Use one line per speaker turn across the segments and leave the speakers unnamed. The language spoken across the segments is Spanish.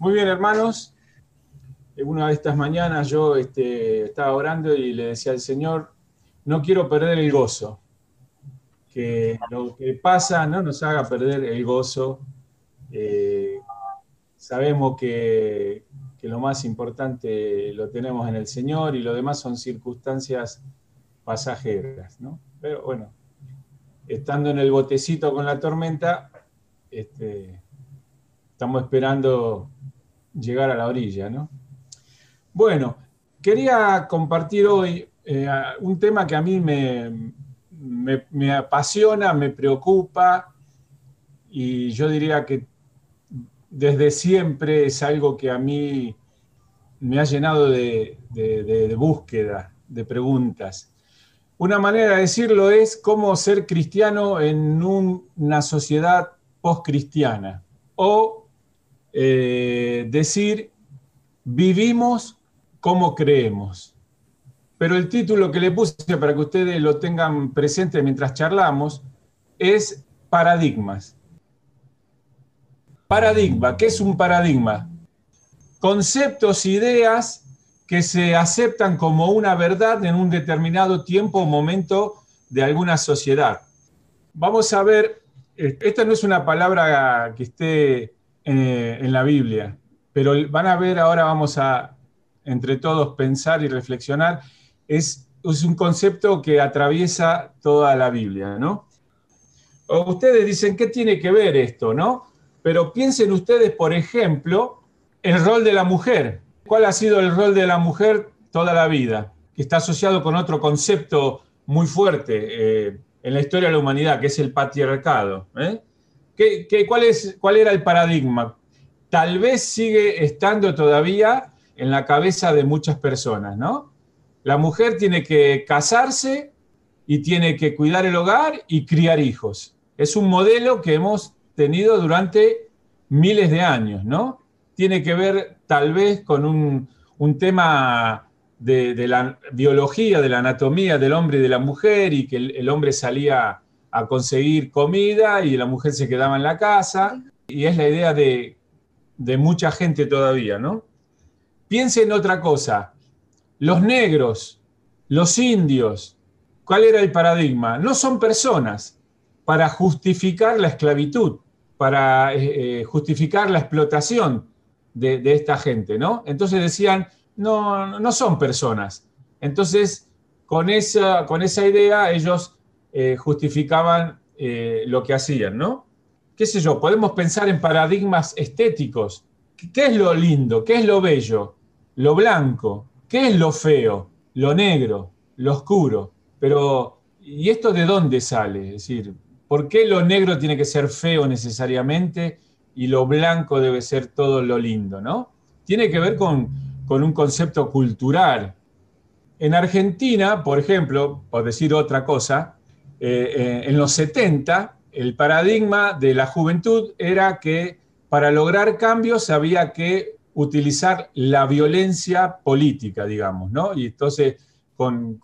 Muy bien, hermanos. Una de estas mañanas yo este, estaba orando y le decía al Señor, no quiero perder el gozo. Que lo que pasa no nos haga perder el gozo. Eh, sabemos que, que lo más importante lo tenemos en el Señor y lo demás son circunstancias pasajeras, ¿no? Pero bueno, estando en el botecito con la tormenta, este, estamos esperando llegar a la orilla, ¿no? Bueno, quería compartir hoy eh, un tema que a mí me, me, apasiona, me preocupa y yo diría que desde siempre es algo que a mí me ha llenado de, de búsqueda, de preguntas. Una manera de decirlo es cómo ser cristiano en una sociedad post-cristiana o eh, decir vivimos como creemos. Pero el título que le puse para que ustedes lo tengan presente mientras charlamos es paradigmas. Paradigma, ¿qué es un paradigma? Conceptos, ideas que se aceptan como una verdad en un determinado tiempo o momento de alguna sociedad. Vamos a ver, eh, esta no es una palabra que esté eh, en la Biblia, pero van a ver, ahora vamos a entre todos pensar y reflexionar, es, un concepto que atraviesa toda la Biblia, ¿no? ustedes dicen, ¿qué tiene que ver esto, no? Pero piensen ustedes, por ejemplo, el rol de la mujer. ¿Cuál ha sido el rol de la mujer toda la vida? Que está asociado con otro concepto muy fuerte eh, en la historia de la humanidad, que es el patriarcado. ¿eh? ¿Qué, cuál, es, ¿Cuál era el paradigma? tal vez sigue estando todavía en la cabeza de muchas personas, ¿no? La mujer tiene que casarse y tiene que cuidar el hogar y criar hijos. Es un modelo que hemos tenido durante miles de años, ¿no? Tiene que ver tal vez con un, tema de, la biología, de la anatomía del hombre y de la mujer y que el hombre salía a conseguir comida y la mujer se quedaba en la casa. Y es la idea de de mucha gente todavía, ¿no? Piensen en otra cosa. Los negros, los indios, ¿cuál era el paradigma? No son personas para justificar la esclavitud, para eh, eh, justificar la explotación de, esta gente, ¿no? Entonces decían, no, no son personas. Entonces, con esa, con esa idea ellos eh, justificaban lo que hacían, ¿no? qué sé yo, podemos pensar en paradigmas estéticos. ¿Qué es lo lindo? ¿Qué es lo bello? Lo blanco. ¿Qué es lo feo? Lo negro, lo oscuro. Pero, ¿y esto de dónde sale? Es decir, ¿por qué lo negro tiene que ser feo necesariamente y lo blanco debe ser todo lo lindo? ¿no? Tiene que ver con, un concepto cultural. En Argentina, por ejemplo, por decir otra cosa, eh, eh, en los 70 el paradigma de la juventud era que para lograr cambios había que utilizar la violencia política, digamos, ¿no? Y entonces, con,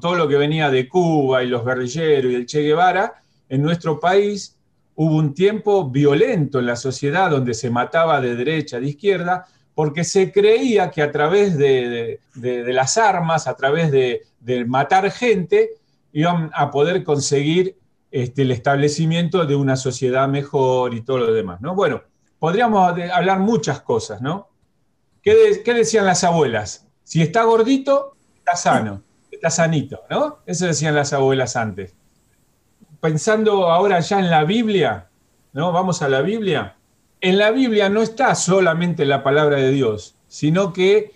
todo lo que venía de Cuba y los guerrilleros y el Che Guevara, en nuestro país hubo un tiempo violento en la sociedad donde se mataba de derecha, de izquierda, porque se creía que a través de, las armas, a través de, de matar gente, iban a poder conseguir este, el establecimiento de una sociedad mejor y todo lo demás, ¿no? Bueno, podríamos hablar muchas cosas, ¿no? ¿Qué, decían las abuelas? Si está gordito, está sano, está sanito, ¿no? Eso decían las abuelas antes. Pensando ahora ya en la Biblia, ¿no? Vamos a la Biblia. En la Biblia no está solamente la palabra de Dios, sino que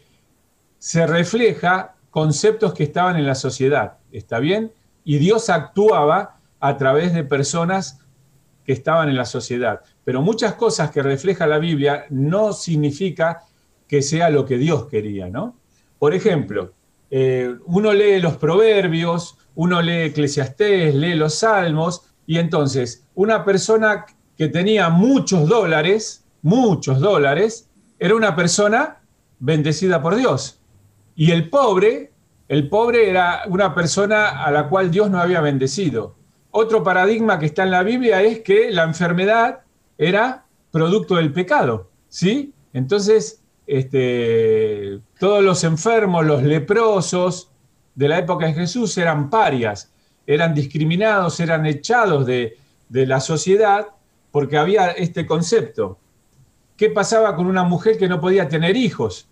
se refleja conceptos que estaban en la sociedad, ¿está bien? Y Dios actuaba a través de personas que estaban en la sociedad. Pero muchas cosas que refleja la Biblia no significa que sea lo que Dios quería, ¿no? Por ejemplo, eh, uno lee los proverbios, uno lee Eclesiastés, lee los salmos, y entonces una persona que tenía muchos dólares, muchos dólares, era una persona bendecida por Dios. Y el pobre, el pobre era una persona a la cual Dios no había bendecido. Otro paradigma que está en la Biblia es que la enfermedad era producto del pecado, ¿sí? Entonces, este, todos los enfermos, los leprosos de la época de Jesús eran parias, eran discriminados, eran echados de, de la sociedad porque había este concepto. ¿Qué pasaba con una mujer que no podía tener hijos?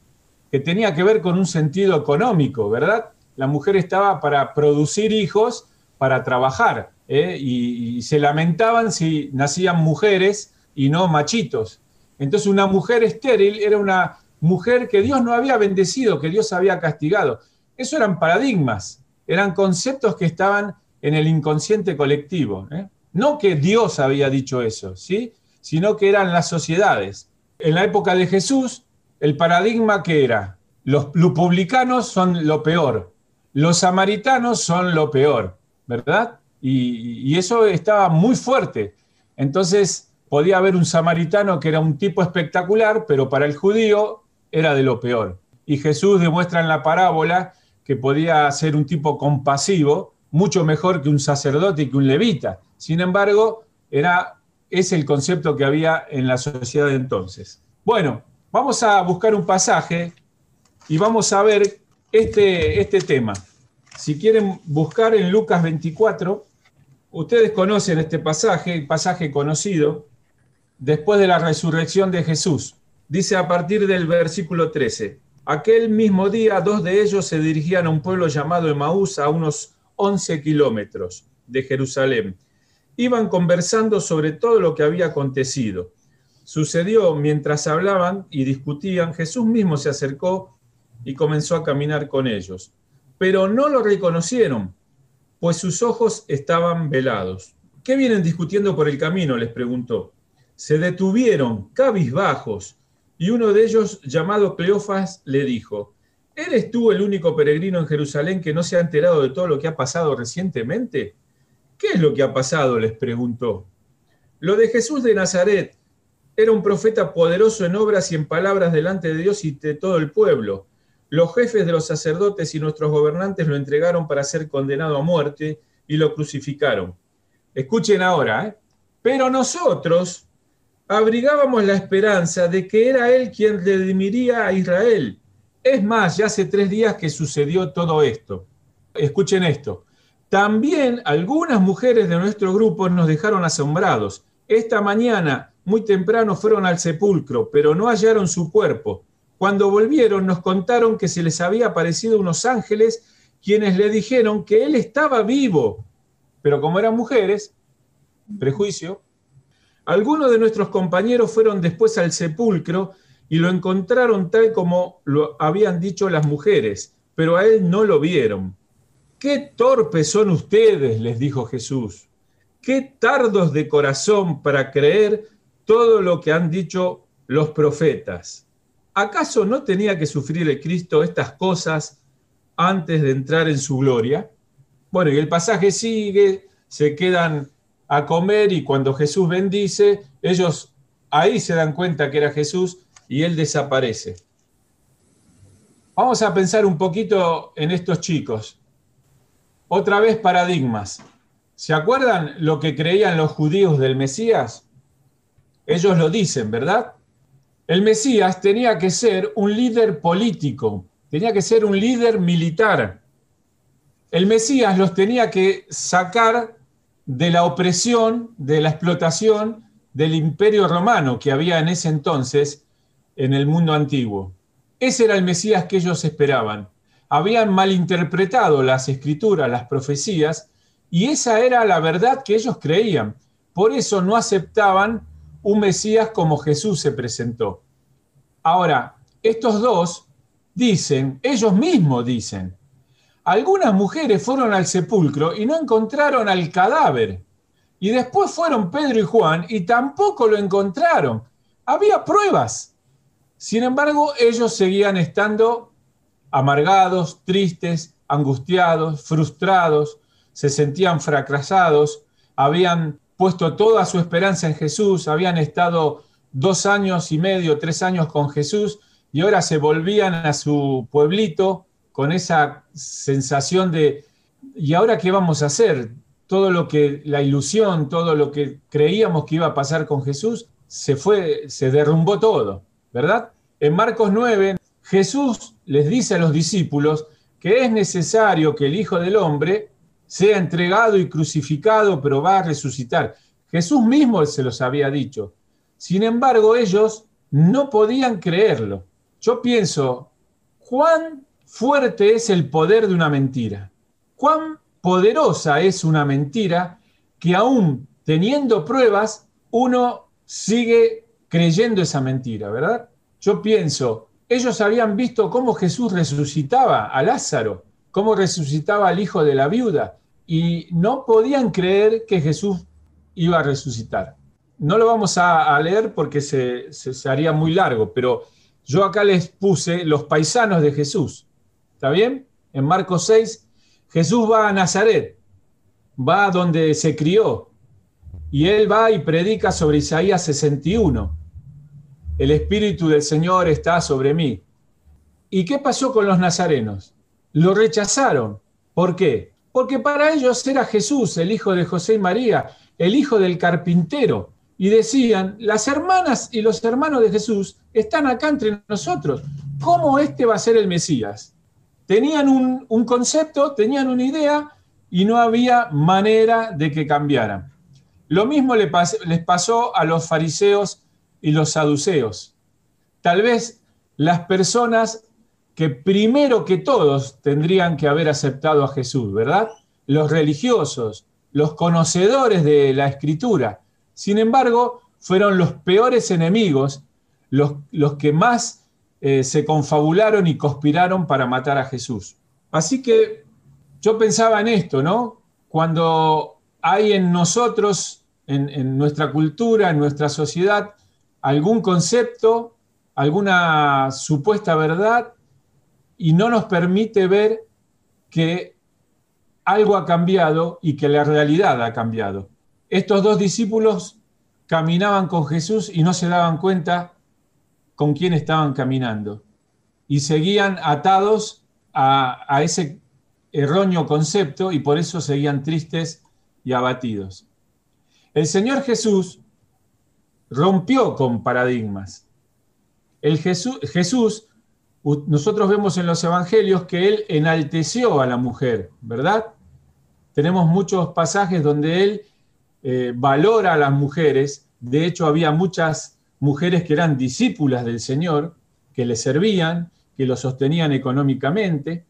Que tenía que ver con un sentido económico, ¿verdad? La mujer estaba para producir hijos, para trabajar, ¿eh? y, se lamentaban si nacían mujeres y no machitos. Entonces una mujer estéril era una mujer que Dios no había bendecido, que Dios había castigado. Eso eran paradigmas, eran conceptos que estaban en el inconsciente colectivo. ¿eh? No que Dios había dicho eso, ¿sí? sino que eran las sociedades. En la época de Jesús, el paradigma que era, los publicanos son lo peor, los samaritanos son lo peor, ¿verdad? Y, eso estaba muy fuerte. Entonces podía haber un samaritano que era un tipo espectacular, pero para el judío era de lo peor. Y Jesús demuestra en la parábola que podía ser un tipo compasivo, mucho mejor que un sacerdote y que un levita. Sin embargo, era, es el concepto que había en la sociedad de entonces. Bueno, vamos a buscar un pasaje y vamos a ver este, este tema. Si quieren buscar en Lucas 24, ustedes conocen este pasaje, pasaje conocido, después de la resurrección de Jesús. Dice a partir del versículo 13, aquel mismo día dos de ellos se dirigían a un pueblo llamado Emaús a unos 11 kilómetros de Jerusalén iban conversando sobre todo lo que había acontecido. Sucedió mientras hablaban y discutían, Jesús mismo se acercó y comenzó a caminar con ellos. Pero no lo reconocieron, pues sus ojos estaban velados. ¿Qué vienen discutiendo por el camino? les preguntó. Se detuvieron, cabizbajos, y uno de ellos, llamado Cleofas, le dijo, ¿Eres tú el único peregrino en Jerusalén que no se ha enterado de todo lo que ha pasado recientemente? ¿Qué es lo que ha pasado? les preguntó. Lo de Jesús de Nazaret. Era un profeta poderoso en obras y en palabras delante de Dios y de todo el pueblo. Los jefes de los sacerdotes y nuestros gobernantes lo entregaron para ser condenado a muerte y lo crucificaron. Escuchen ahora, ¿eh? pero nosotros abrigábamos la esperanza de que era Él quien redimiría a Israel. Es más, ya hace tres días que sucedió todo esto. Escuchen esto. También algunas mujeres de nuestro grupo nos dejaron asombrados. Esta mañana, muy temprano, fueron al sepulcro, pero no hallaron su cuerpo. Cuando volvieron nos contaron que se les había aparecido unos ángeles quienes le dijeron que él estaba vivo. Pero como eran mujeres, prejuicio, algunos de nuestros compañeros fueron después al sepulcro y lo encontraron tal como lo habían dicho las mujeres, pero a él no lo vieron. Qué torpes son ustedes, les dijo Jesús. Qué tardos de corazón para creer todo lo que han dicho los profetas. ¿Acaso no tenía que sufrir el Cristo estas cosas antes de entrar en su gloria? Bueno, y el pasaje sigue, se quedan a comer y cuando Jesús bendice, ellos ahí se dan cuenta que era Jesús y él desaparece. Vamos a pensar un poquito en estos chicos. Otra vez paradigmas. ¿Se acuerdan lo que creían los judíos del Mesías? Ellos lo dicen, ¿verdad? El Mesías tenía que ser un líder político, tenía que ser un líder militar. El Mesías los tenía que sacar de la opresión, de la explotación del imperio romano que había en ese entonces en el mundo antiguo. Ese era el Mesías que ellos esperaban habían malinterpretado las escrituras, las profecías, y esa era la verdad que ellos creían. Por eso no aceptaban un Mesías como Jesús se presentó. Ahora, estos dos dicen, ellos mismos dicen, algunas mujeres fueron al sepulcro y no encontraron al cadáver. Y después fueron Pedro y Juan y tampoco lo encontraron. Había pruebas. Sin embargo, ellos seguían estando amargados, tristes, angustiados, frustrados, se sentían fracasados, habían puesto toda su esperanza en Jesús, habían estado dos años y medio, tres años con Jesús y ahora se volvían a su pueblito con esa sensación de, ¿y ahora qué vamos a hacer? Todo lo que, la ilusión, todo lo que creíamos que iba a pasar con Jesús, se fue, se derrumbó todo. ¿verdad? En Marcos 9, Jesús les dice a los discípulos que es necesario que el Hijo del Hombre sea entregado y crucificado, pero va a resucitar. Jesús mismo se los había dicho. Sin embargo, ellos no podían creerlo. Yo pienso, ¿cuán fuerte es el poder de una mentira? ¿Cuán poderosa es una mentira que aún teniendo pruebas, uno sigue creyendo esa mentira, ¿verdad? Yo pienso, ellos habían visto cómo Jesús resucitaba a Lázaro, cómo resucitaba al hijo de la viuda, y no podían creer que Jesús iba a resucitar. No lo vamos a, leer porque se, se haría muy largo, pero yo acá les puse los paisanos de Jesús. ¿Está bien? En Marcos 6, Jesús va a Nazaret, va a donde se crió, y él va y predica sobre Isaías 61 el Espíritu del Señor está sobre mí. ¿Y qué pasó con los nazarenos? Lo rechazaron. ¿Por qué? Porque para ellos era Jesús, el hijo de José y María, el hijo del carpintero. Y decían, las hermanas y los hermanos de Jesús están acá entre nosotros. ¿Cómo este va a ser el Mesías? Tenían un, concepto, tenían una idea y no había manera de que cambiaran. Lo mismo les pasó a los fariseos y los saduceos. Tal vez las personas que primero que todos tendrían que haber aceptado a Jesús, ¿verdad? Los religiosos, los conocedores de la escritura. Sin embargo, fueron los peores enemigos, los, los que más eh, se confabularon y conspiraron para matar a Jesús. Así que yo pensaba en esto, ¿no? Cuando hay en nosotros, en, en nuestra cultura, en nuestra sociedad, algún concepto, alguna supuesta verdad y no nos permite ver que algo ha cambiado y que la realidad ha cambiado. Estos dos discípulos caminaban con Jesús y no se daban cuenta con quién estaban caminando y seguían atados a, ese erróneo concepto y por eso seguían tristes y abatidos. El Señor Jesús rompió con paradigmas. El Jesús, Jesús, nosotros vemos en los evangelios que él enalteció a la mujer, ¿verdad? Tenemos muchos pasajes donde él eh, valora a las mujeres. De hecho, había muchas mujeres que eran discípulas del Señor, que le servían, que lo sostenían económicamente.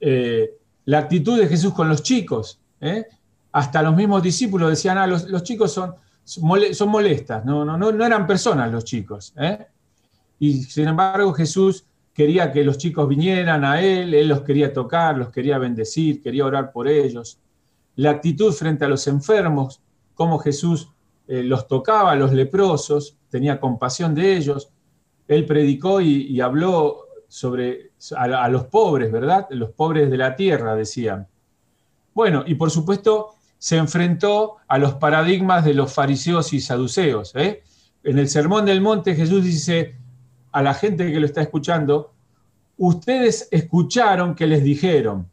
Eh, la actitud de Jesús con los chicos, ¿eh? hasta los mismos discípulos decían, ah, los chicos son, son molestas, no, no, no, eran personas los chicos. Y sin embargo Jesús quería que los chicos vinieran a Él, Él los quería tocar, los quería bendecir, quería orar por ellos. La actitud frente a los enfermos, cómo Jesús eh, los tocaba, los leprosos, tenía compasión de ellos. Él predicó y, habló sobre a, a los pobres, ¿verdad? Los pobres de la tierra, decían. Bueno, y por supuesto se enfrentó a los paradigmas de los fariseos y saduceos. ¿eh? En el Sermón del Monte Jesús dice a la gente que lo está escuchando, ustedes escucharon que les dijeron,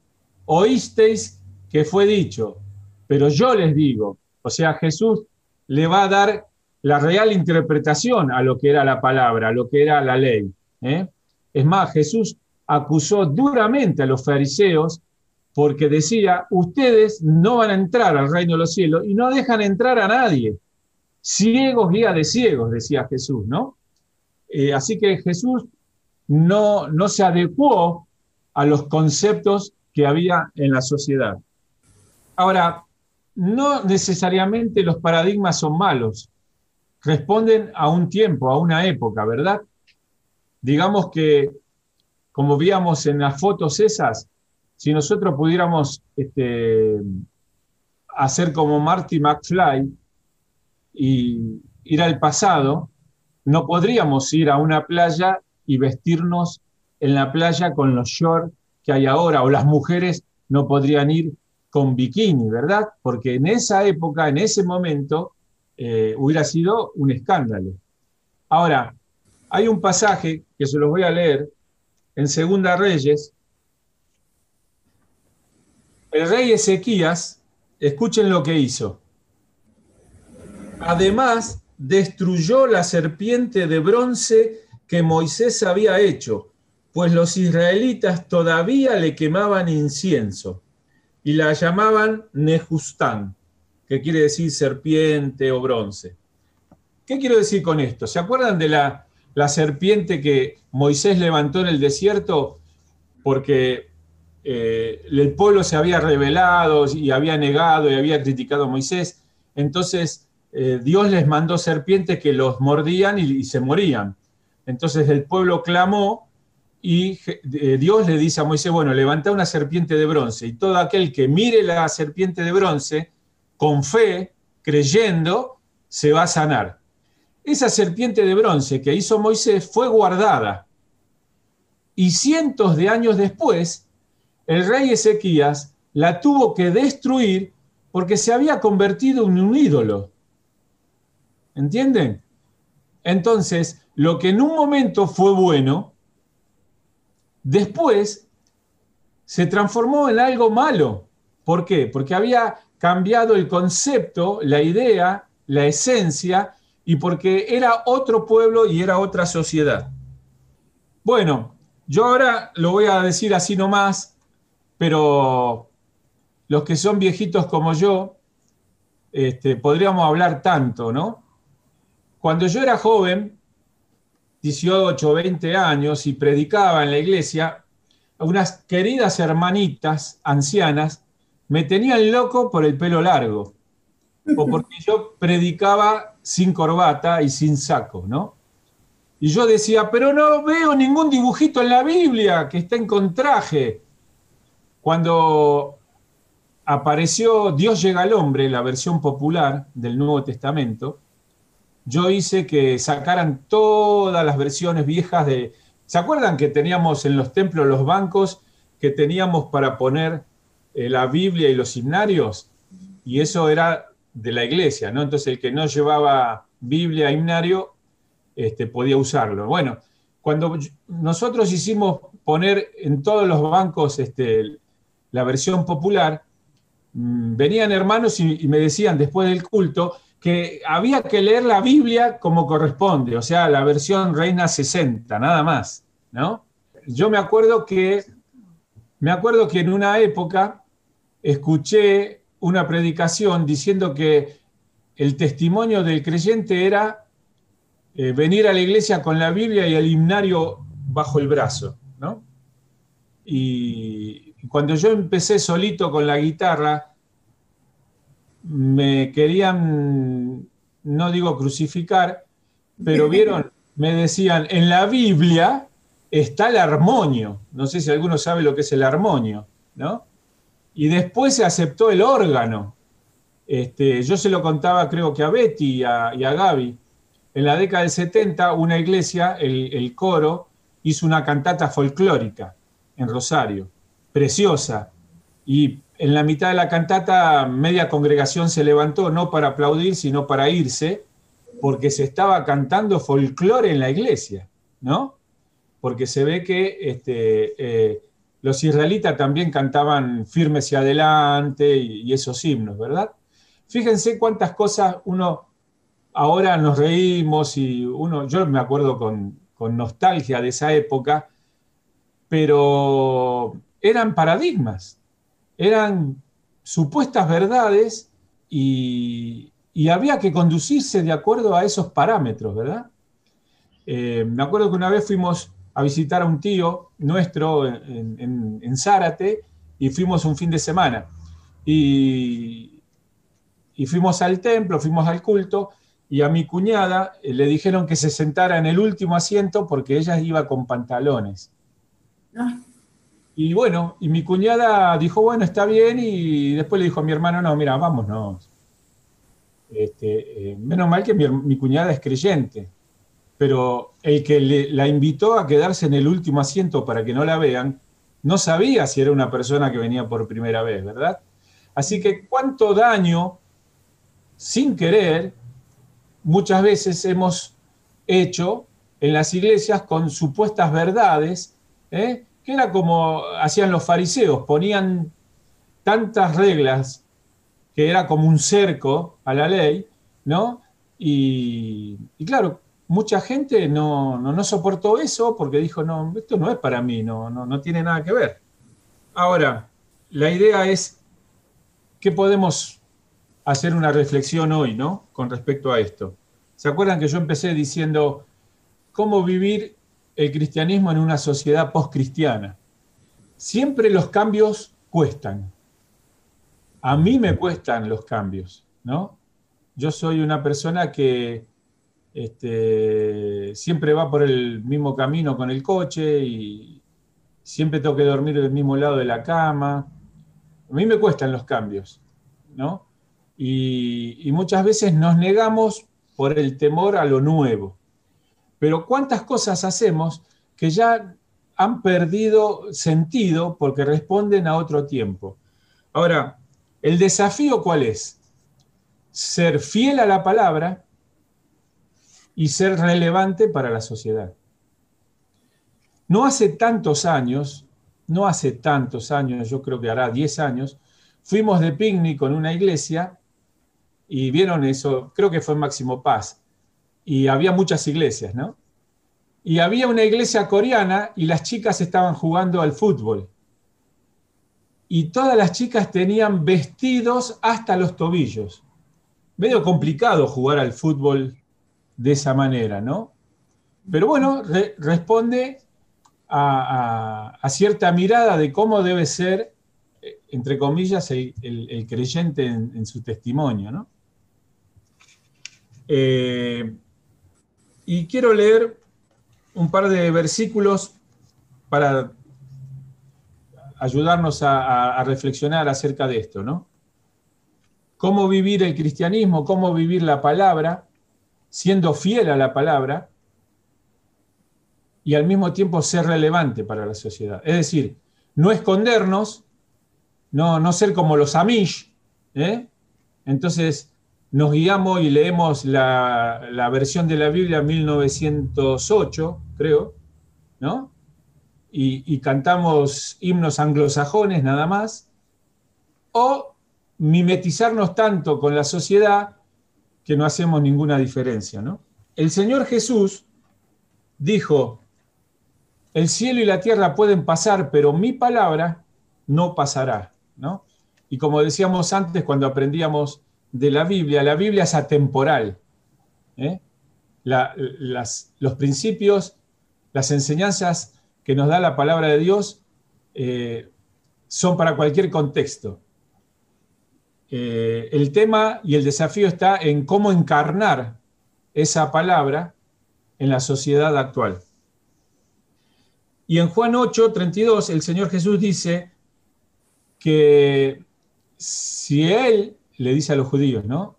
oísteis que fue dicho, pero yo les digo, o sea, Jesús le va a dar la real interpretación a lo que era la palabra, a lo que era la ley. ¿eh? Es más, Jesús acusó duramente a los fariseos porque decía, ustedes no van a entrar al reino de los cielos y no dejan entrar a nadie. Ciegos guía de ciegos, decía Jesús, ¿no? Eh, así que Jesús no, no se adecuó a los conceptos que había en la sociedad. Ahora, no necesariamente los paradigmas son malos, responden a un tiempo, a una época, ¿verdad? Digamos que, como víamos en las fotos esas, si nosotros pudiéramos este, hacer como Marty McFly y ir al pasado, no podríamos ir a una playa y vestirnos en la playa con los shorts que hay ahora, o las mujeres no podrían ir con bikini, ¿verdad? Porque en esa época, en ese momento, eh, hubiera sido un escándalo. Ahora, hay un pasaje que se los voy a leer en Segunda Reyes, el rey Ezequías, escuchen lo que hizo. Además, destruyó la serpiente de bronce que Moisés había hecho, pues los israelitas todavía le quemaban incienso y la llamaban Nejustán, que quiere decir serpiente o bronce. ¿Qué quiero decir con esto? ¿Se acuerdan de la, serpiente que Moisés levantó en el desierto porque eh, el pueblo se había rebelado y había negado y había criticado a Moisés? Entonces eh, Dios les mandó serpientes que los mordían y, se morían. Entonces el pueblo clamó y eh, Dios le dice a Moisés, bueno, levanta una serpiente de bronce y todo aquel que mire la serpiente de bronce con fe, creyendo, se va a sanar. Esa serpiente de bronce que hizo Moisés fue guardada. Y cientos de años después, el rey Ezequías la tuvo que destruir porque se había convertido en un ídolo. ¿Entienden? Entonces, lo que en un momento fue bueno, después se transformó en algo malo. ¿Por qué? Porque había cambiado el concepto, la idea, la esencia, y porque era otro pueblo y era otra sociedad. Bueno, yo ahora lo voy a decir así nomás, pero los que son viejitos como yo, este, podríamos hablar tanto, ¿no? Cuando yo era joven, 18, 20 años, y predicaba en la iglesia, unas queridas hermanitas ancianas me tenían loco por el pelo largo, o porque yo predicaba sin corbata y sin saco, ¿no? Y yo decía, pero no veo ningún dibujito en la Biblia que esté con traje. Cuando apareció Dios llega al hombre, la versión popular del Nuevo Testamento, yo hice que sacaran todas las versiones viejas de... ¿Se acuerdan que teníamos en los templos los bancos que teníamos para poner eh, la Biblia y los himnarios? Y eso era de la iglesia, ¿no? Entonces el que no llevaba Biblia, himnario, este, podía usarlo. Bueno, cuando nosotros hicimos poner en todos los bancos este, la versión popular, Mm, venían hermanos y, me decían después del culto que había que leer la Biblia como corresponde, o sea, la versión Reina 60, nada más, ¿no? Yo me acuerdo que, me acuerdo que en una época escuché una predicación diciendo que el testimonio del creyente era eh, venir a la iglesia con la Biblia y el himnario bajo el brazo, ¿no? Y, cuando yo empecé solito con la guitarra, me querían, no digo crucificar, pero vieron, me decían, en la Biblia está el armonio. No sé si alguno sabe lo que es el armonio, ¿no? Y después se aceptó el órgano. Este, yo se lo contaba, creo que a Betty y a, Gaby. En la década del 70, una iglesia, el, el coro, hizo una cantata folclórica en Rosario preciosa. Y en la mitad de la cantata media congregación se levantó, no para aplaudir, sino para irse, porque se estaba cantando folclore en la iglesia, ¿no? Porque se ve que este, eh, los israelitas también cantaban firmes y adelante y, esos himnos, ¿verdad? Fíjense cuántas cosas uno ahora nos reímos y uno, yo me acuerdo con, con nostalgia de esa época, pero eran paradigmas, eran supuestas verdades y, había que conducirse de acuerdo a esos parámetros, ¿verdad? Eh, me acuerdo que una vez fuimos a visitar a un tío nuestro en, Zárate y fuimos un fin de semana. Y, y, fuimos al templo, fuimos al culto y a mi cuñada eh, le dijeron que se sentara en el último asiento porque ella iba con pantalones. Ah. Y bueno, y mi cuñada dijo, bueno, está bien, y después le dijo a mi hermano, no, mira, vámonos. Este, eh, menos mal que mi, cuñada es creyente, pero el que la invitó a quedarse en el último asiento para que no la vean, no sabía si era una persona que venía por primera vez, ¿verdad? Así que cuánto daño, sin querer, muchas veces hemos hecho en las iglesias con supuestas verdades, ¿eh? Que era como hacían los fariseos, ponían tantas reglas que era como un cerco a la ley, ¿no? Y, claro, mucha gente no, no, soportó eso porque dijo, no, esto no es para mí, no, no, no tiene nada que ver. Ahora, la idea es que podemos hacer una reflexión hoy, ¿no? Con respecto a esto. ¿Se acuerdan que yo empecé diciendo cómo vivir el cristianismo en una sociedad post-cristiana? Siempre los cambios cuestan. A mí me cuestan los cambios, ¿no? Yo soy una persona que este, siempre va por el mismo camino con el coche y siempre tengo que dormir del mismo lado de la cama. A mí me cuestan los cambios, ¿no? y, muchas veces nos negamos por el temor a lo nuevo. Pero ¿cuántas cosas hacemos que ya han perdido sentido porque responden a otro tiempo? Ahora, ¿el desafío cuál es? Ser fiel a la palabra y ser relevante para la sociedad. No hace tantos años, no hace tantos años, yo creo que hará 10 años, fuimos de picnic con una iglesia y vieron eso, creo que fue Máximo Paz, y había muchas iglesias, ¿no? Y había una iglesia coreana y las chicas estaban jugando al fútbol. Y todas las chicas tenían vestidos hasta los tobillos. Medio complicado jugar al fútbol de esa manera, ¿no? Pero bueno, responde a, cierta mirada de cómo debe ser, entre comillas, el, creyente en, en, su testimonio, ¿no? Eh, y quiero leer un par de versículos para ayudarnos a, reflexionar acerca de esto, ¿no? Cómo vivir el cristianismo, cómo vivir la palabra, siendo fiel a la palabra y al mismo tiempo ser relevante para la sociedad. Es decir, no escondernos, no, no ser como los amish, ¿eh? entonces nos guiamos y leemos la, versión de la Biblia 1908, creo, ¿no? Y, cantamos himnos anglosajones nada más, o mimetizarnos tanto con la sociedad que no hacemos ninguna diferencia, ¿no? El Señor Jesús dijo, el cielo y la tierra pueden pasar, pero mi palabra no pasará, ¿no? Y como decíamos antes cuando aprendíamos de la Biblia, la Biblia es atemporal. ¿eh? los principios, las enseñanzas que nos da la palabra de Dios eh, son para cualquier contexto. Eh, el tema y el desafío está en cómo encarnar esa palabra en la sociedad actual. Y en Juan 8, 32, el Señor Jesús dice que si Él le dice a los judíos, ¿no?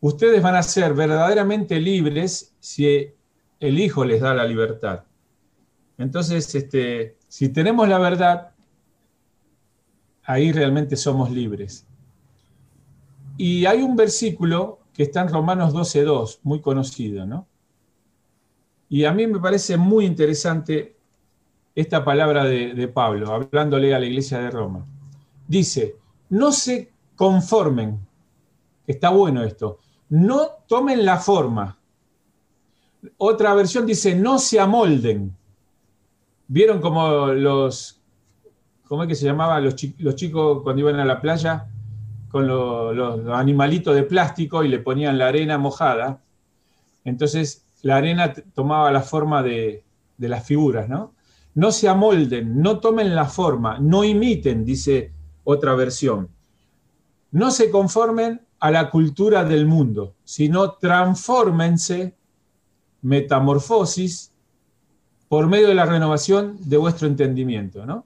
Ustedes van a ser verdaderamente libres si el Hijo les da la libertad. Entonces, este, si tenemos la verdad, ahí realmente somos libres. Y hay un versículo que está en Romanos 12.2, muy conocido, ¿no? Y a mí me parece muy interesante esta palabra de, de Pablo, hablándole a la iglesia de Roma. Dice, no se conformen Está bueno esto. No tomen la forma. Otra versión dice, no se amolden. ¿Vieron como los, cómo es que se llamaba los, chicos cuando iban a la playa con los, animalitos de plástico y le ponían la arena mojada? Entonces la arena tomaba la forma de, de las figuras, ¿no? No se amolden, no tomen la forma, no imiten, dice otra versión. No se conformen a la cultura del mundo, sino transfórmense, metamorfosis, por medio de la renovación de vuestro entendimiento. ¿no?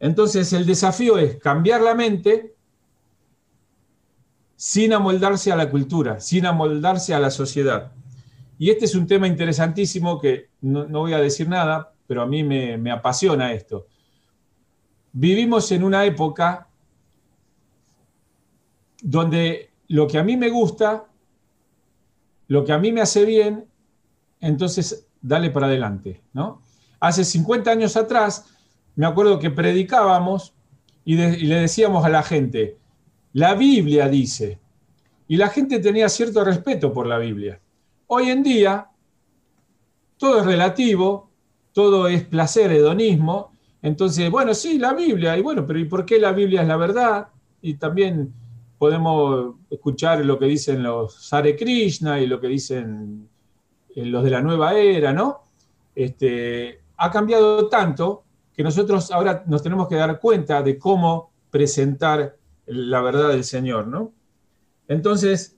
Entonces el desafío es cambiar la mente sin amoldarse a la cultura, sin amoldarse a la sociedad. Y este es un tema interesantísimo que no, voy a decir nada, pero a mí me, me apasiona esto. Vivimos en una época donde lo que a mí me gusta, lo que a mí me hace bien, entonces dale para adelante, ¿no? Hace 50 años atrás, me acuerdo que predicábamos y, le decíamos a la gente, la Biblia dice, y la gente tenía cierto respeto por la Biblia. Hoy en día, todo es relativo, todo es placer, hedonismo. Entonces, bueno, sí, la Biblia, y bueno, pero ¿y por qué la Biblia es la verdad? Y también podemos escuchar lo que dicen los Sare Krishna y lo que dicen eh, los de la nueva era, ¿no? Este, ha cambiado tanto que nosotros ahora nos tenemos que dar cuenta de cómo presentar la verdad del Señor, ¿no? Entonces,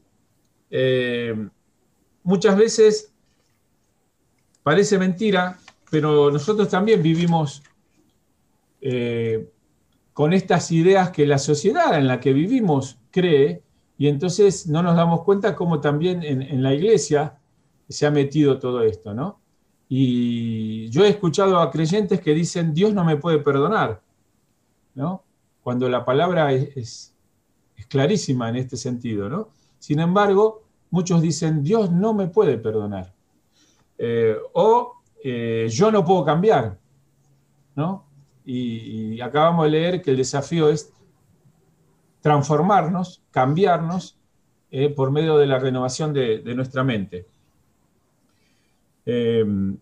eh, muchas veces parece mentira, pero nosotros también vivimos eh, con estas ideas que la sociedad en la que vivimos cree, y entonces no nos damos cuenta cómo también en, la iglesia se ha metido todo esto, ¿no? Y yo he escuchado a creyentes que dicen, Dios no me puede perdonar, ¿no? Cuando la palabra es, clarísima en este sentido, ¿no? Sin embargo, muchos dicen, Dios no me puede perdonar. Eh, o eh, yo no puedo cambiar, ¿no? Y, acabamos de leer que el desafío es transformarnos, cambiarnos eh, por medio de la renovación de, nuestra mente. Em,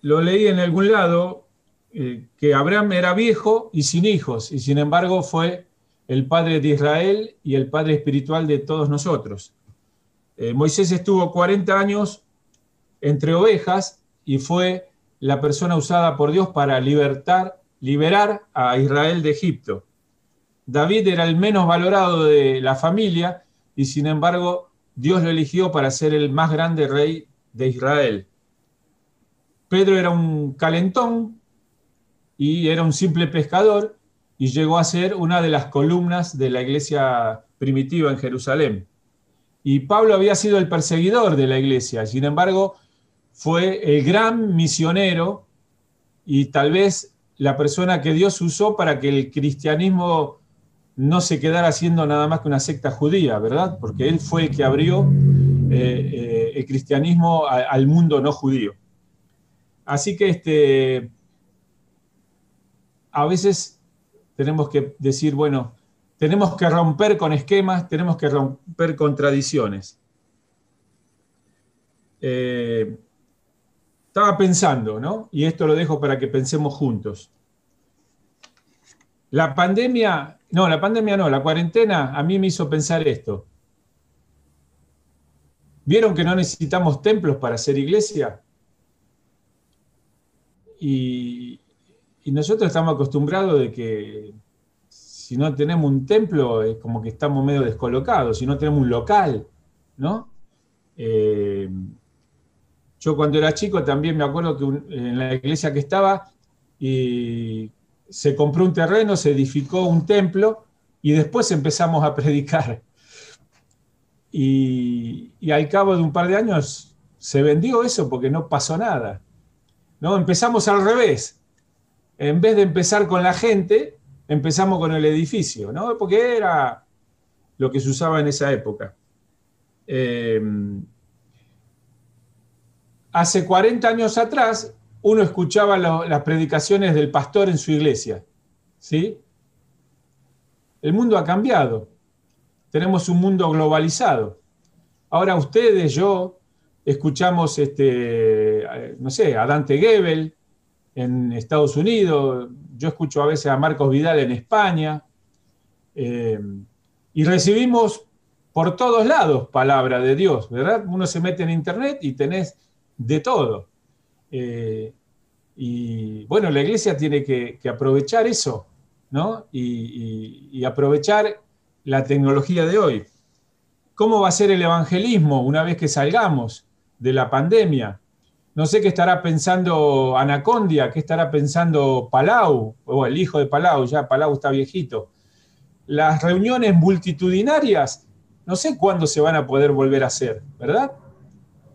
lo leí en algún lado que Abraham era viejo y sin hijos, y sin embargo fue el padre de Israel y el padre espiritual de todos nosotros. Moisés estuvo 40 años entre ovejas y fue la persona usada por Dios para libertar, liberar a Israel de Egipto. David era el menos valorado de la familia y sin embargo Dios lo eligió para ser el más grande rey de Israel. Pedro era un calentón y era un simple pescador y llegó a ser una de las columnas de la iglesia primitiva en Jerusalén. Y Pablo había sido el perseguidor de la iglesia, sin embargo, fue el gran misionero y tal vez la persona que Dios usó para que el cristianismo no se quedara siendo nada más que una secta judía, ¿verdad? Porque él fue el que abrió eh, eh, el cristianismo al mundo no judío. Así que este, a veces tenemos que decir, bueno, tenemos que romper con esquemas, tenemos que romper con tradiciones. Eh, estaba pensando, ¿no? Y esto lo dejo para que pensemos juntos. La pandemia, no, la pandemia no, la cuarentena a mí me hizo pensar esto. ¿Vieron que no necesitamos templos para hacer iglesia? Y, y nosotros estamos acostumbrados de que si no tenemos un templo es como que estamos medio descolocados, si no tenemos un local, ¿no? Eh, yo cuando era chico también me acuerdo que en la iglesia que estaba y se compró un terreno, se edificó un templo y después empezamos a predicar. Y, al cabo de un par de años se vendió eso porque no pasó nada. ¿no? Empezamos al revés. En vez de empezar con la gente, empezamos con el edificio, ¿no? porque era lo que se usaba en esa época. Eh, hace 40 años atrás uno escuchaba las predicaciones del pastor en su iglesia. ¿sí? El mundo ha cambiado. Tenemos un mundo globalizado. Ahora ustedes, yo, escuchamos, este, no sé, a Dante Gebel en Estados Unidos, yo escucho a veces a Marcos Vidal en España, eh, y recibimos por todos lados palabra de Dios, ¿verdad? Uno se mete en internet y tenés de todo. Eh, y bueno, la iglesia tiene que, aprovechar eso, ¿no? Y, aprovechar la tecnología de hoy. ¿Cómo va a ser el evangelismo una vez que salgamos de la pandemia? No sé qué estará pensando Anacondia, qué estará pensando Palau, o el hijo de Palau, ya Palau está viejito. Las reuniones multitudinarias, no sé cuándo se van a poder volver a hacer, ¿verdad?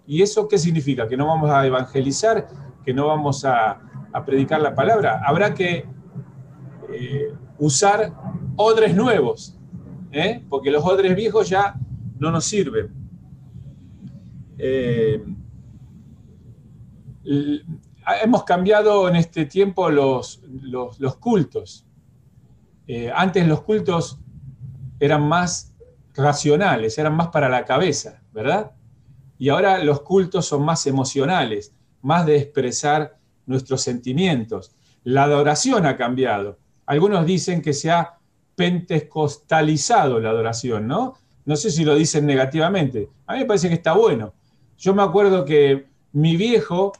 ¿Y eso qué significa? ¿Que no vamos a evangelizar? ¿Que no vamos a, predicar la palabra? Habrá que eh, usar odres nuevos, ¿eh? porque los odres viejos ya no nos sirven. Eh, hemos cambiado en este tiempo los, los cultos. antes los cultos eran más racionales, eran más para la cabeza, ¿verdad? Y ahora los cultos son más emocionales, más de expresar nuestros sentimientos. La adoración ha cambiado. Algunos dicen que se ha pentecostalizado la adoración, ¿no? No sé si lo dicen negativamente. A mí me parece que está bueno. Yo me acuerdo que mi viejo,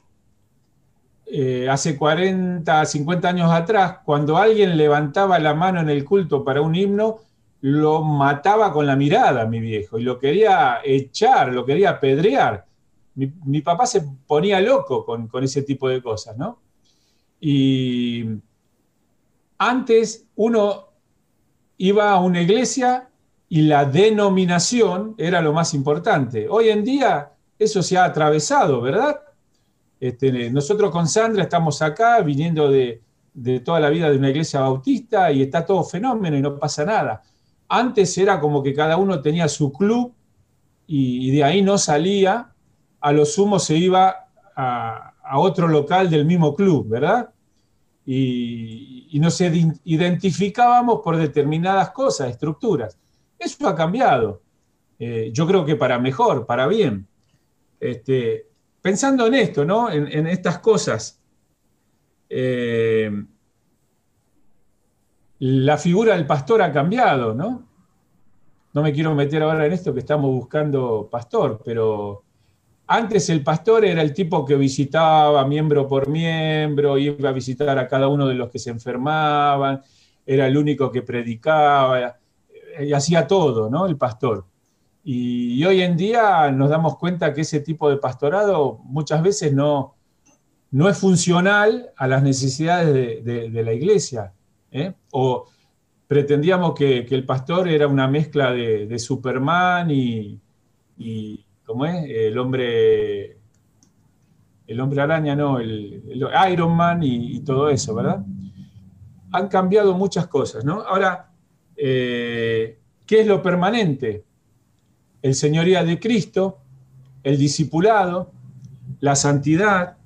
eh, hace 40, 50 años atrás, cuando alguien levantaba la mano en el culto para un himno, lo mataba con la mirada, mi viejo, y lo quería echar, lo quería apedrear. Mi, papá se ponía loco con, con, ese tipo de cosas, ¿no? Y antes uno iba a una iglesia y la denominación era lo más importante. Hoy en día eso se ha atravesado, ¿verdad? Este, nosotros con Sandra estamos acá viniendo de, toda la vida de una iglesia bautista y está todo fenómeno y no pasa nada. Antes era como que cada uno tenía su club y, de ahí no salía, a lo sumo se iba a, otro local del mismo club, ¿verdad? Y, nos identificábamos por determinadas cosas, estructuras. Eso ha cambiado. Eh, yo creo que para mejor, para bien. Este, pensando en esto, ¿no? En, estas cosas, eh, la figura del pastor ha cambiado, ¿no? No me quiero meter ahora en esto que estamos buscando pastor, pero antes el pastor era el tipo que visitaba miembro por miembro, iba a visitar a cada uno de los que se enfermaban, era el único que predicaba y hacía todo, ¿no? El pastor. Y, hoy en día nos damos cuenta que ese tipo de pastorado muchas veces no, no es funcional a las necesidades de, la iglesia. ¿Eh? O pretendíamos que, el pastor era una mezcla de, Superman y, ¿cómo es? El hombre, el hombre araña, no, el, Iron Man y, todo eso, ¿verdad? Han cambiado muchas cosas, ¿no? Ahora, eh, ¿qué es lo permanente? el señoría de Cristo, el discipulado, la santidad,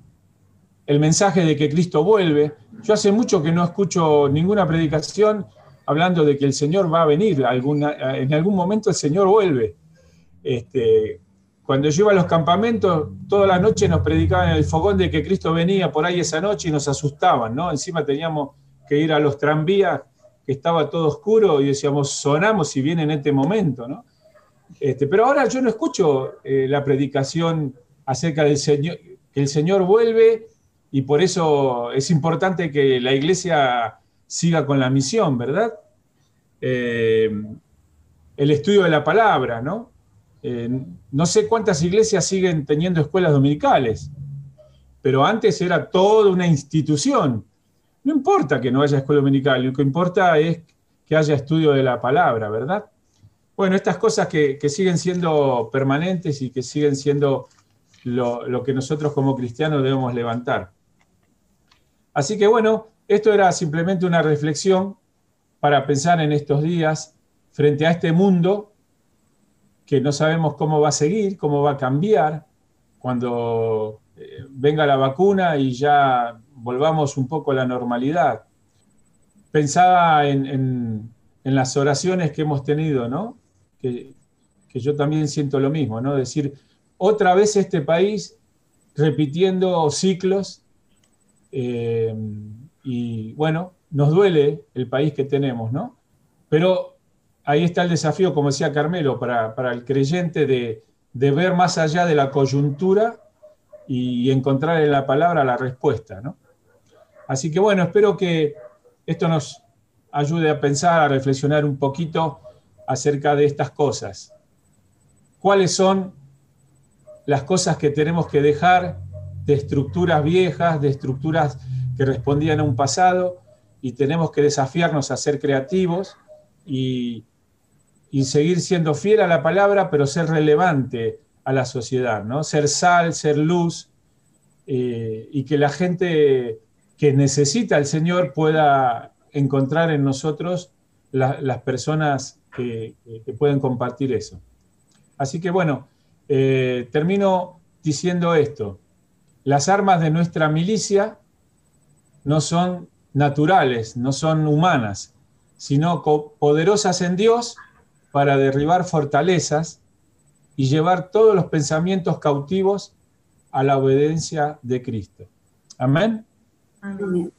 el mensaje de que Cristo vuelve. Yo hace mucho que no escucho ninguna predicación hablando de que el Señor va a venir, en algún momento el Señor vuelve. Este, cuando yo iba a los campamentos, toda la noche nos predicaban el fogón de que Cristo venía por ahí esa noche y nos asustaban, ¿no? Encima teníamos que ir a los tranvías, que estaba todo oscuro, y decíamos, sonamos si viene en este momento, ¿no? Este, pero ahora yo no escucho eh, la predicación acerca del Señor, que el Señor vuelve y por eso es importante que la iglesia siga con la misión, ¿verdad? Eh, el estudio de la palabra, ¿no? Eh, no sé cuántas iglesias siguen teniendo escuelas dominicales, pero antes era toda una institución. No importa que no haya escuela dominical, lo que importa es que haya estudio de la palabra, ¿verdad? Bueno, estas cosas que, siguen siendo permanentes y que siguen siendo lo, que nosotros como cristianos debemos levantar. Así que bueno, esto era simplemente una reflexión para pensar en estos días frente a este mundo que no sabemos cómo va a seguir, cómo va a cambiar cuando eh, venga la vacuna y ya volvamos un poco a la normalidad. Pensaba en, en las oraciones que hemos tenido, ¿no? que, yo también siento lo mismo, ¿no? Decir, otra vez este país repitiendo ciclos eh, y bueno, nos duele el país que tenemos, ¿no? Pero ahí está el desafío, como decía Carmelo, para, el creyente de, ver más allá de la coyuntura y encontrar en la palabra la respuesta, ¿no? Así que bueno, espero que esto nos ayude a pensar, a reflexionar un poquito acerca de estas cosas. ¿Cuáles son las cosas que tenemos que dejar de estructuras viejas, de estructuras que respondían a un pasado y tenemos que desafiarnos a ser creativos y, seguir siendo fiel a la palabra, pero ser relevante a la sociedad, ¿no? Ser sal, ser luz eh, y que la gente que necesita al Señor pueda encontrar en nosotros las personas que, pueden compartir eso. Así que bueno, eh, termino diciendo esto. Las armas de nuestra milicia no son naturales, no son humanas, sino poderosas en Dios para derribar fortalezas y llevar todos los pensamientos cautivos a la obediencia de Cristo. Amén.
Amén.